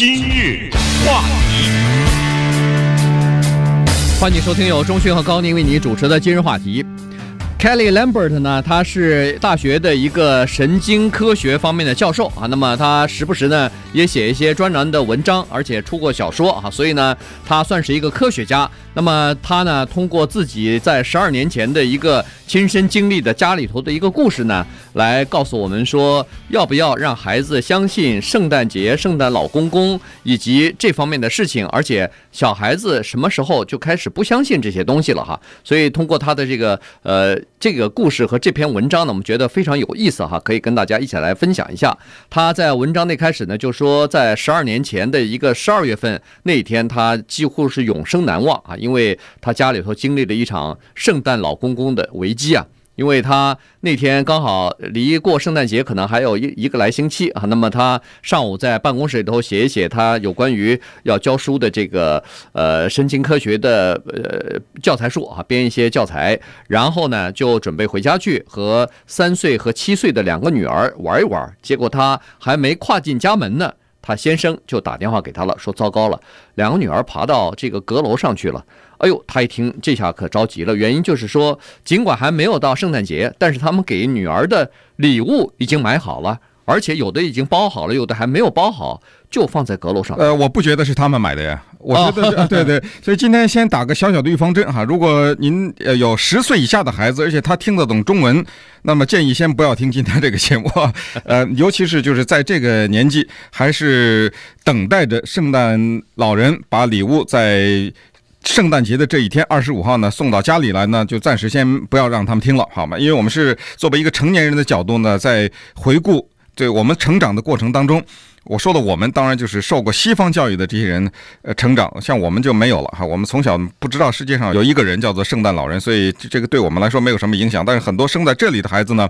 今日话题，欢迎收听由钟迅和高宁为你主持的今日话题。Kelly Lambert 呢，他是大学的一个神经科学方面的教授啊。那么他时不时呢也写一些专栏的文章，而且出过小说啊。所以呢，他算是一个科学家。那么他呢，通过自己在十二年前的一个亲身经历的家里头的一个故事呢，来告诉我们说，要不要让孩子相信圣诞节、圣诞老公公以及这方面的事情，而且小孩子什么时候就开始不相信这些东西了哈。所以通过他的这个呃。这个故事和这篇文章呢，我们觉得非常有意思哈，可以跟大家一起来分享一下。他在文章的开始呢，就说在十二年前的一个十二月份那一天，他几乎是永生难忘啊，因为他家里头经历了一场圣诞老公公的危机啊。因为他那天刚好离过圣诞节可能还有一一个来星期啊，那么他上午在办公室里头写一写他有关于要教书的这个呃神经科学的呃教材书啊，编一些教材，然后呢就准备回家去和三岁和七岁的两个女儿玩一玩，结果他还没跨进家门呢，他先生就打电话给他了，说糟糕了，两个女儿爬到这个阁楼上去了。哎呦，他一听这下可着急了，原因就是说，尽管还没有到圣诞节，但是他们给女儿的礼物已经买好了，而且有的已经包好了，有的还没有包好，就放在阁楼上。呃，我不觉得是他们买的呀，我觉得对 对。所以今天先打个小小的预防针哈，如果您呃有十岁以下的孩子，而且他听得懂中文，那么建议先不要听今天这个节目，呃，尤其是就是在这个年纪，还是等待着圣诞老人把礼物在。圣诞节的这一天，二十五号呢，送到家里来呢，就暂时先不要让他们听了，好吗？因为我们是作为一个成年人的角度呢，在回顾对我们成长的过程当中，我说的我们当然就是受过西方教育的这些人，呃，成长，像我们就没有了哈，我们从小不知道世界上有一个人叫做圣诞老人，所以这个对我们来说没有什么影响。但是很多生在这里的孩子呢。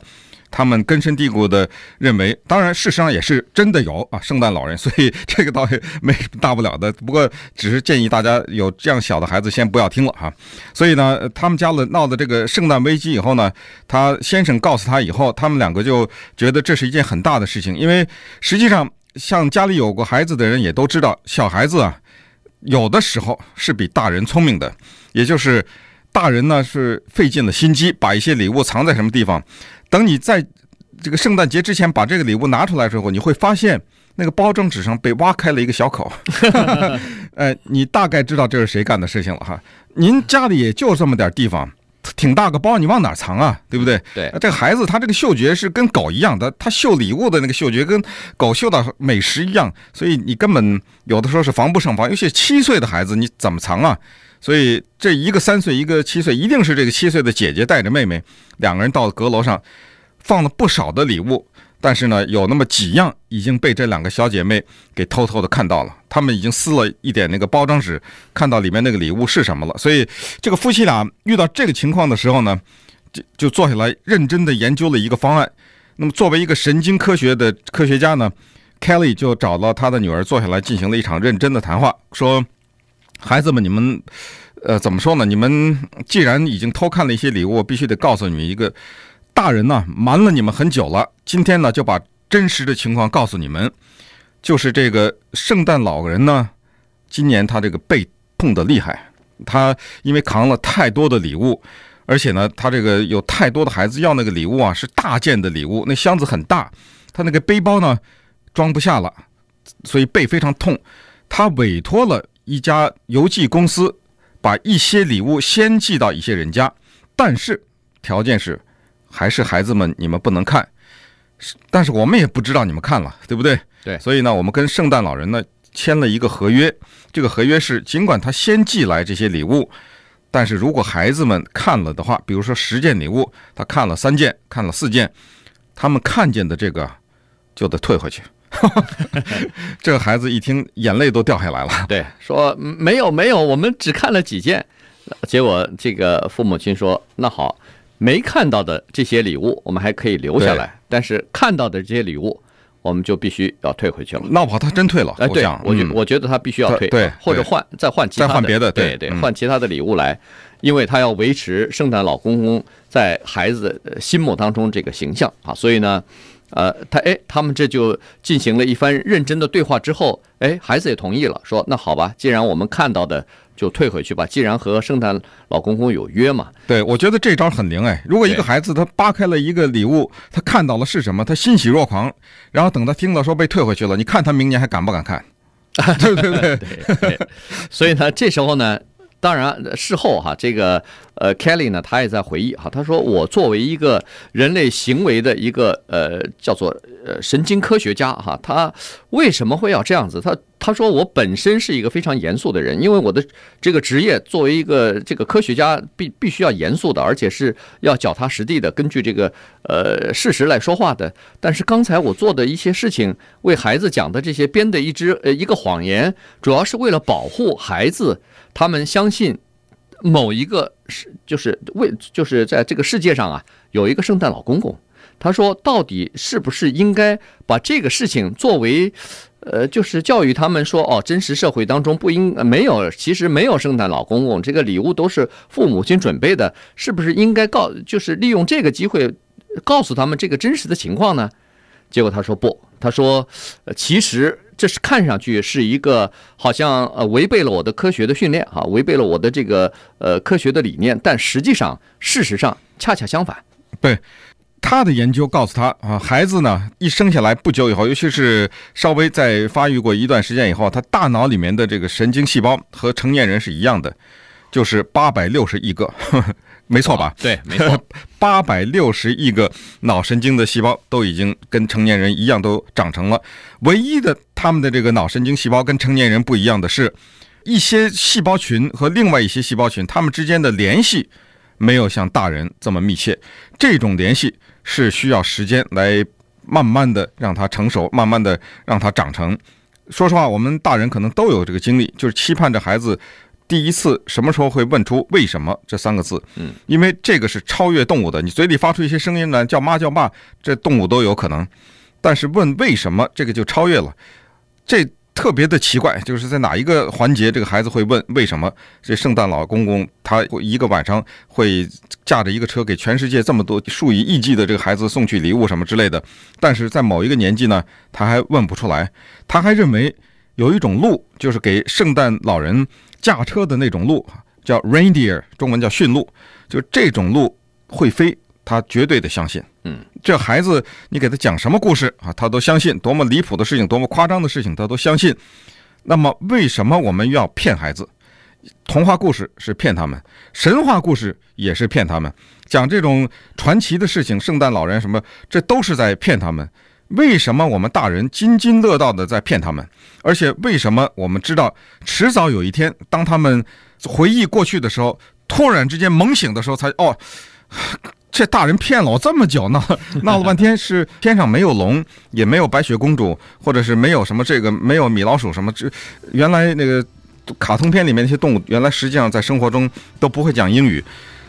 他们根深蒂固的认为，当然事实上也是真的有啊，圣诞老人，所以这个倒也没大不了的。不过，只是建议大家有这样小的孩子先不要听了哈。所以呢，他们家了闹的这个圣诞危机以后呢，他先生告诉他以后，他们两个就觉得这是一件很大的事情，因为实际上像家里有过孩子的人也都知道，小孩子啊，有的时候是比大人聪明的，也就是大人呢是费尽了心机把一些礼物藏在什么地方。等你在这个圣诞节之前把这个礼物拿出来之后，你会发现那个包装纸上被挖开了一个小口，呃，你大概知道这是谁干的事情了哈。您家里也就这么点地方，挺大个包，你往哪藏啊？对不对？对，这个孩子他这个嗅觉是跟狗一样的，他嗅礼物的那个嗅觉跟狗嗅到美食一样，所以你根本有的时候是防不胜防。尤其七岁的孩子，你怎么藏啊？所以这一个三岁，一个七岁，一定是这个七岁的姐姐带着妹妹，两个人到阁楼上，放了不少的礼物。但是呢，有那么几样已经被这两个小姐妹给偷偷的看到了。她们已经撕了一点那个包装纸，看到里面那个礼物是什么了。所以这个夫妻俩遇到这个情况的时候呢，就就坐下来认真的研究了一个方案。那么作为一个神经科学的科学家呢，Kelly 就找到他的女儿坐下来进行了一场认真的谈话，说。孩子们，你们，呃，怎么说呢？你们既然已经偷看了一些礼物，我必须得告诉你们一个，大人呢瞒了你们很久了。今天呢就把真实的情况告诉你们，就是这个圣诞老人呢，今年他这个背痛得厉害，他因为扛了太多的礼物，而且呢他这个有太多的孩子要那个礼物啊，是大件的礼物，那箱子很大，他那个背包呢装不下了，所以背非常痛，他委托了。一家邮寄公司把一些礼物先寄到一些人家，但是条件是，还是孩子们你们不能看。但是我们也不知道你们看了，对不对？对。所以呢，我们跟圣诞老人呢签了一个合约。这个合约是，尽管他先寄来这些礼物，但是如果孩子们看了的话，比如说十件礼物，他看了三件，看了四件，他们看见的这个就得退回去。这个孩子一听，眼泪都掉下来了。对，说没有没有，我们只看了几件。结果这个父母亲说：“那好，没看到的这些礼物，我们还可以留下来；但是看到的这些礼物，我们就必须要退回去了。”闹不好他真退了。哎，对，我觉我觉得他必须要退，对，或者换再换其他的，再换别的，对对，换其他的礼物来，因为他要维持圣诞老公公在孩子心目当中这个形象啊，所以呢。呃，他哎，他们这就进行了一番认真的对话之后，哎，孩子也同意了，说那好吧，既然我们看到的就退回去吧，既然和圣诞老公公有约嘛。对，我觉得这招很灵哎。如果一个孩子他扒开了一个礼物，他看到了是什么，他欣喜若狂，然后等他听到说被退回去了，你看他明年还敢不敢看？对对对对对。所以呢，这时候呢。当然，事后哈，这个呃，Kelly 呢，他也在回忆哈，他说：“我作为一个人类行为的一个呃，叫做呃神经科学家哈，他为什么会要这样子？他他说我本身是一个非常严肃的人，因为我的这个职业作为一个这个科学家必必须要严肃的，而且是要脚踏实地的，根据这个呃事实来说话的。但是刚才我做的一些事情，为孩子讲的这些编的一只呃一个谎言，主要是为了保护孩子。”他们相信某一个是就是为就是在这个世界上啊，有一个圣诞老公公。他说，到底是不是应该把这个事情作为呃，就是教育他们说哦，真实社会当中不应没有，其实没有圣诞老公公，这个礼物都是父母亲准备的，是不是应该告就是利用这个机会告诉他们这个真实的情况呢？结果他说不，他说，其实。这是看上去是一个好像呃违背了我的科学的训练哈，违背了我的这个呃科学的理念，但实际上事实上恰恰相反。对，他的研究告诉他啊，孩子呢一生下来不久以后，尤其是稍微在发育过一段时间以后，他大脑里面的这个神经细胞和成年人是一样的，就是八百六十亿个。呵 呵没错吧？对，没错，八百六十亿个脑神经的细胞都已经跟成年人一样都长成了。唯一的，他们的这个脑神经细胞跟成年人不一样的是，一些细胞群和另外一些细胞群，它们之间的联系没有像大人这么密切。这种联系是需要时间来慢慢的让它成熟，慢慢的让它长成。说实话，我们大人可能都有这个经历，就是期盼着孩子。第一次什么时候会问出“为什么”这三个字？嗯，因为这个是超越动物的。你嘴里发出一些声音来，叫妈叫爸，这动物都有可能。但是问“为什么”这个就超越了，这特别的奇怪。就是在哪一个环节，这个孩子会问“为什么”？这圣诞老公公他一个晚上会驾着一个车给全世界这么多数以亿计的这个孩子送去礼物什么之类的。但是在某一个年纪呢，他还问不出来。他还认为有一种路，就是给圣诞老人。驾车的那种鹿叫 reindeer，中文叫驯鹿，就这种鹿会飞，他绝对的相信。嗯，这孩子你给他讲什么故事啊，他都相信，多么离谱的事情，多么夸张的事情，他都相信。那么为什么我们要骗孩子？童话故事是骗他们，神话故事也是骗他们，讲这种传奇的事情，圣诞老人什么，这都是在骗他们。为什么我们大人津津乐道的在骗他们？而且为什么我们知道迟早有一天，当他们回忆过去的时候，突然之间猛醒的时候，才哦，这大人骗了我这么久，闹闹了半天是天上没有龙，也没有白雪公主，或者是没有什么这个没有米老鼠什么，这原来那个卡通片里面那些动物，原来实际上在生活中都不会讲英语，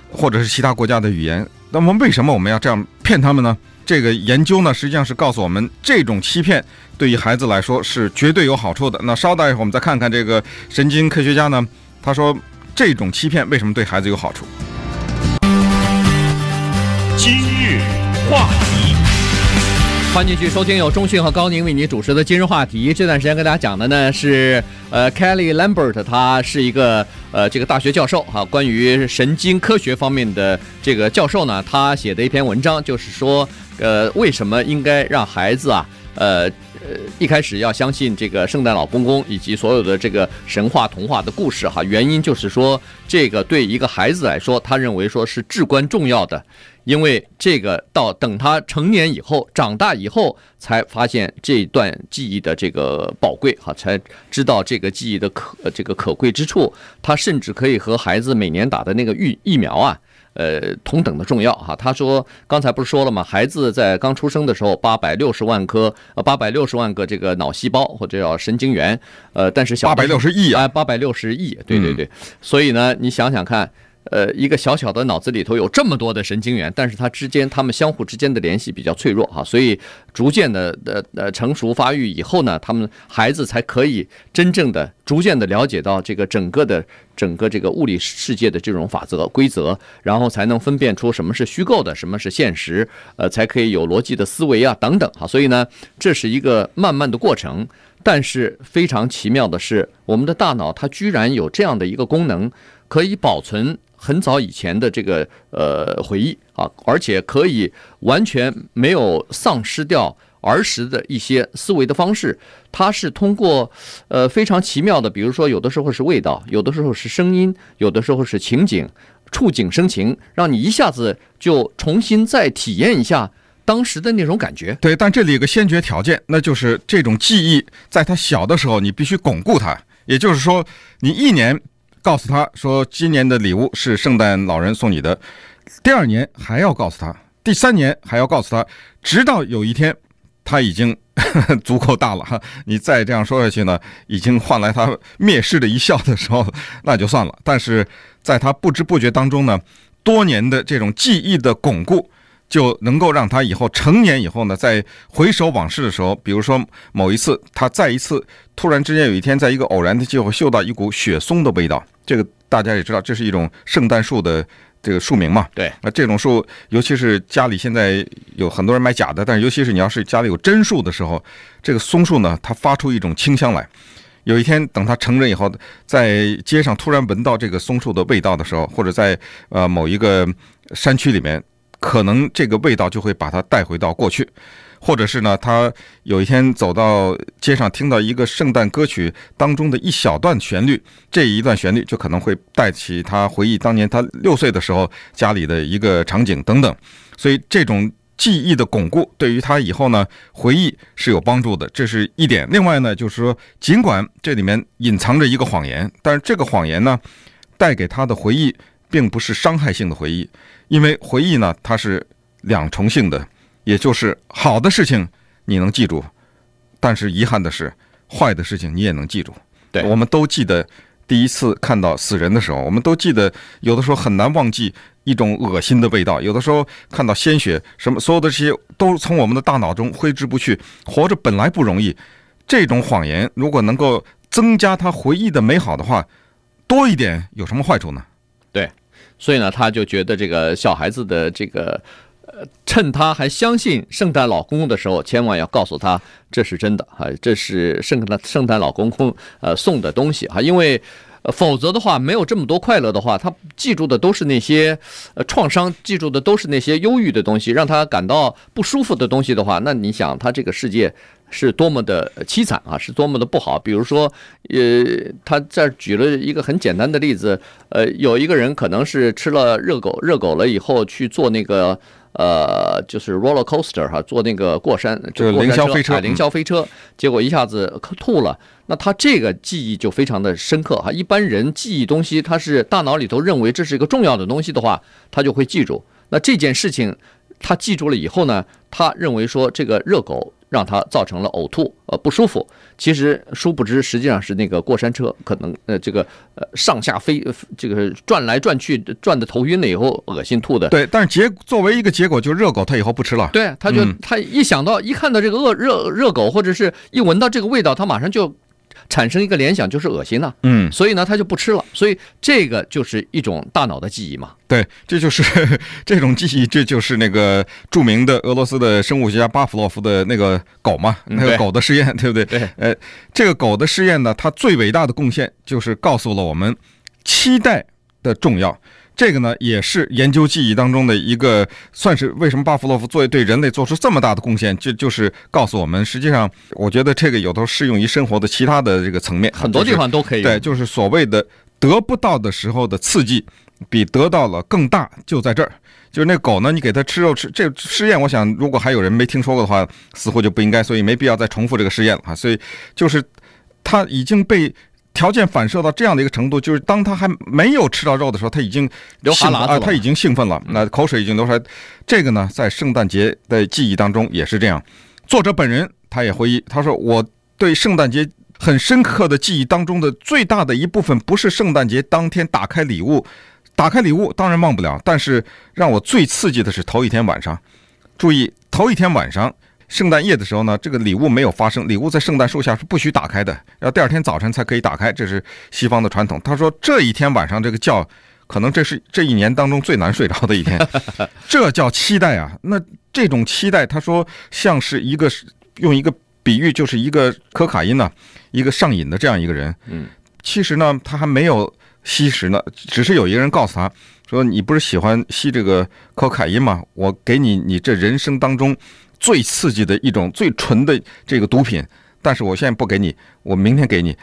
或者是其他国家的语言。那么为什么我们要这样骗他们呢？这个研究呢，实际上是告诉我们，这种欺骗对于孩子来说是绝对有好处的。那稍待一会儿，我们再看看这个神经科学家呢，他说这种欺骗为什么对孩子有好处？今日话题，欢迎继续收听由中讯和高宁为你主持的今日话题。这段时间跟大家讲的呢是，呃，Kelly Lambert，他是一个呃这个大学教授哈，关于神经科学方面的这个教授呢，他写的一篇文章，就是说。呃，为什么应该让孩子啊，呃呃，一开始要相信这个圣诞老公公以及所有的这个神话童话的故事哈？原因就是说，这个对一个孩子来说，他认为说是至关重要的，因为这个到等他成年以后、长大以后，才发现这段记忆的这个宝贵哈，才知道这个记忆的可这个可贵之处。他甚至可以和孩子每年打的那个疫疫苗啊。呃，同等的重要哈。他说，刚才不是说了吗？孩子在刚出生的时候，八百六十万颗呃，八百六十万个这个脑细胞或者叫神经元，呃，但是小八百六十亿啊，八百六十亿，对对对。所以呢，你想想看，呃一个小小的脑子里头有这么多的神经元，但是它之间它们相互之间的联系比较脆弱哈，所以逐渐的呃呃成熟发育以后呢，他们孩子才可以真正的逐渐的了解到这个整个的整个这个物理世界的这种法则规则，然后才能分辨出什么是虚构的，什么是现实，呃，才可以有逻辑的思维啊等等哈，所以呢，这是一个慢慢的过程。但是非常奇妙的是，我们的大脑它居然有这样的一个功能，可以保存很早以前的这个呃回忆啊，而且可以完全没有丧失掉儿时的一些思维的方式。它是通过呃非常奇妙的，比如说有的时候是味道，有的时候是声音，有的时候是情景，触景生情，让你一下子就重新再体验一下。当时的那种感觉，对，但这里有个先决条件，那就是这种记忆在他小的时候，你必须巩固它。也就是说，你一年告诉他说今年的礼物是圣诞老人送你的，第二年还要告诉他，第三年还要告诉他，直到有一天他已经 足够大了哈，你再这样说下去呢，已经换来他蔑视的一笑的时候，那就算了。但是在他不知不觉当中呢，多年的这种记忆的巩固。就能够让他以后成年以后呢，在回首往事的时候，比如说某一次他再一次突然之间有一天，在一个偶然的机会嗅到一股雪松的味道，这个大家也知道，这是一种圣诞树的这个树名嘛。对，那这种树，尤其是家里现在有很多人买假的，但是尤其是你要是家里有真树的时候，这个松树呢，它发出一种清香来。有一天等他成人以后，在街上突然闻到这个松树的味道的时候，或者在呃某一个山区里面。可能这个味道就会把他带回到过去，或者是呢，他有一天走到街上，听到一个圣诞歌曲当中的一小段旋律，这一段旋律就可能会带起他回忆当年他六岁的时候家里的一个场景等等。所以这种记忆的巩固对于他以后呢回忆是有帮助的，这是一点。另外呢，就是说，尽管这里面隐藏着一个谎言，但是这个谎言呢带给他的回忆并不是伤害性的回忆。因为回忆呢，它是两重性的，也就是好的事情你能记住，但是遗憾的是，坏的事情你也能记住。对，我们都记得第一次看到死人的时候，我们都记得有的时候很难忘记一种恶心的味道，有的时候看到鲜血，什么所有的这些都从我们的大脑中挥之不去。活着本来不容易，这种谎言如果能够增加他回忆的美好的话，多一点有什么坏处呢？所以呢，他就觉得这个小孩子的这个，呃，趁他还相信圣诞老公公的时候，千万要告诉他这是真的啊，这是圣诞圣诞老公公呃送的东西哈，因为，否则的话，没有这么多快乐的话，他记住的都是那些创伤，记住的都是那些忧郁的东西，让他感到不舒服的东西的话，那你想他这个世界。是多么的凄惨啊！是多么的不好。比如说，呃，他这儿举了一个很简单的例子，呃，有一个人可能是吃了热狗，热狗了以后去坐那个呃，就是 roller coaster 哈，坐那个过山，就凌霄飞车，凌霄飞车，结果一下子吐了。那他这个记忆就非常的深刻哈。一般人记忆东西，他是大脑里头认为这是一个重要的东西的话，他就会记住。那这件事情他记住了以后呢，他认为说这个热狗。让他造成了呕吐，呃，不舒服。其实殊不知，实际上是那个过山车可能，呃，这个呃上下飞，这个转来转去，转的头晕了以后，恶心吐的。对，但是结作为一个结果，就是热狗他以后不吃了。对，他就他一想到一看到这个恶热热狗，或者是一闻到这个味道，他马上就。产生一个联想就是恶心了，嗯，所以呢，他就不吃了。所以这个就是一种大脑的记忆嘛。对，这就是 这种记忆，这就是那个著名的俄罗斯的生物学家巴甫洛夫的那个狗嘛，那个狗的试验，对不对？对。呃，这个狗的试验呢，它最伟大的贡献就是告诉了我们期待的重要。这个呢，也是研究记忆当中的一个，算是为什么巴甫洛夫作为对人类做出这么大的贡献，就就是告诉我们，实际上，我觉得这个有的适用于生活的其他的这个层面，很多地方都可以。对，就是所谓的得不到的时候的刺激，比得到了更大，就在这儿。就是那狗呢，你给它吃肉吃，这试验，我想如果还有人没听说过的话，似乎就不应该，所以没必要再重复这个试验了哈。所以就是它已经被。条件反射到这样的一个程度，就是当他还没有吃到肉的时候，他已经流哈喇子啊，他已经兴奋了，那口水已经流出来。这个呢，在圣诞节的记忆当中也是这样。作者本人他也回忆，他说：“我对圣诞节很深刻的记忆当中的最大的一部分，不是圣诞节当天打开礼物打开礼物当然忘不了，但是让我最刺激的是头一天晚上。注意，头一天晚上，圣诞夜的时候呢，这个礼物没有发生，礼物在圣诞树下是不许打开的，要第二天早晨才可以打开，这是西方的传统。他说这一天晚上这个觉，可能这是这一年当中最难睡着的一天，这叫期待啊！那这种期待，他说像是一个用一个比喻，就是一个可卡因呢，一个上瘾的这样一个人。嗯，其实呢，他还没有。吸食呢，只是有一个人告诉他说：“你不是喜欢吸这个可卡因吗？我给你你这人生当中最刺激的一种最纯的这个毒品，但是我现在不给你，我明天给你。”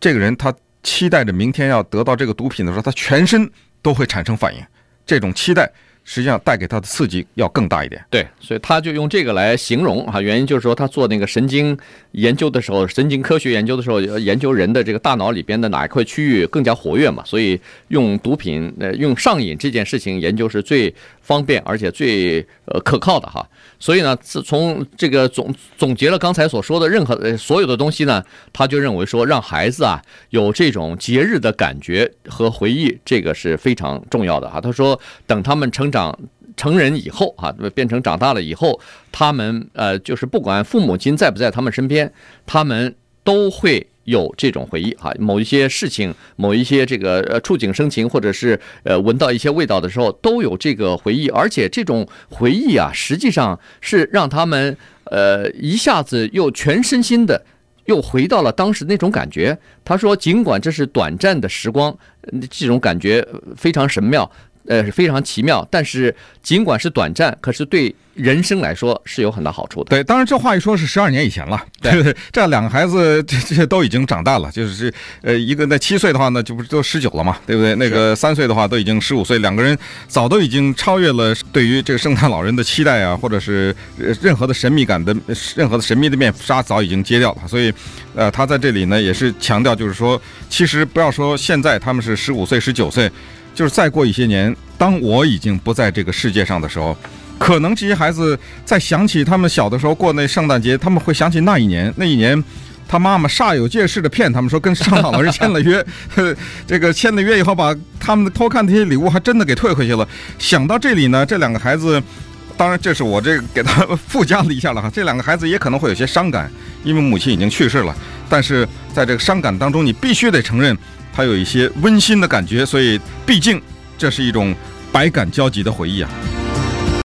这个人他期待着明天要得到这个毒品的时候，他全身都会产生反应，这种期待。实际上带给他的刺激要更大一点。对，所以他就用这个来形容啊，原因就是说他做那个神经研究的时候，神经科学研究的时候，研究人的这个大脑里边的哪一块区域更加活跃嘛，所以用毒品呃用上瘾这件事情研究是最方便而且最呃可靠的哈。所以呢，自从这个总总结了刚才所说的任何呃所有的东西呢，他就认为说让孩子啊有这种节日的感觉和回忆，这个是非常重要的哈。他说等他们成长长成人以后啊，变成长大了以后，他们呃就是不管父母亲在不在他们身边，他们都会。有这种回忆哈，某一些事情，某一些这个触景生情，或者是呃闻到一些味道的时候，都有这个回忆，而且这种回忆啊，实际上是让他们呃一下子又全身心的又回到了当时那种感觉。他说，尽管这是短暂的时光，这种感觉非常神妙。呃，是非常奇妙，但是尽管是短暂，可是对人生来说是有很大好处的。对，当然这话一说是十二年以前了，对 不对？这两个孩子这这些都已经长大了，就是呃，一个那七岁的话呢，就不是都十九了嘛，对不对？那个三岁的话都已经十五岁，两个人早都已经超越了对于这个圣诞老人的期待啊，或者是任何的神秘感的任何的神秘的面纱早已经揭掉了。所以，呃，他在这里呢也是强调，就是说，其实不要说现在他们是十五岁、十九岁。就是再过一些年，当我已经不在这个世界上的时候，可能这些孩子在想起他们小的时候过那圣诞节，他们会想起那一年，那一年，他妈妈煞有介事的骗他们说跟圣诞老人签了约，这个签了约以后，把他们偷看这些礼物还真的给退回去了。想到这里呢，这两个孩子，当然这是我这给他附加了一下了哈，这两个孩子也可能会有些伤感，因为母亲已经去世了。但是在这个伤感当中，你必须得承认。还有一些温馨的感觉，所以毕竟这是一种百感交集的回忆啊。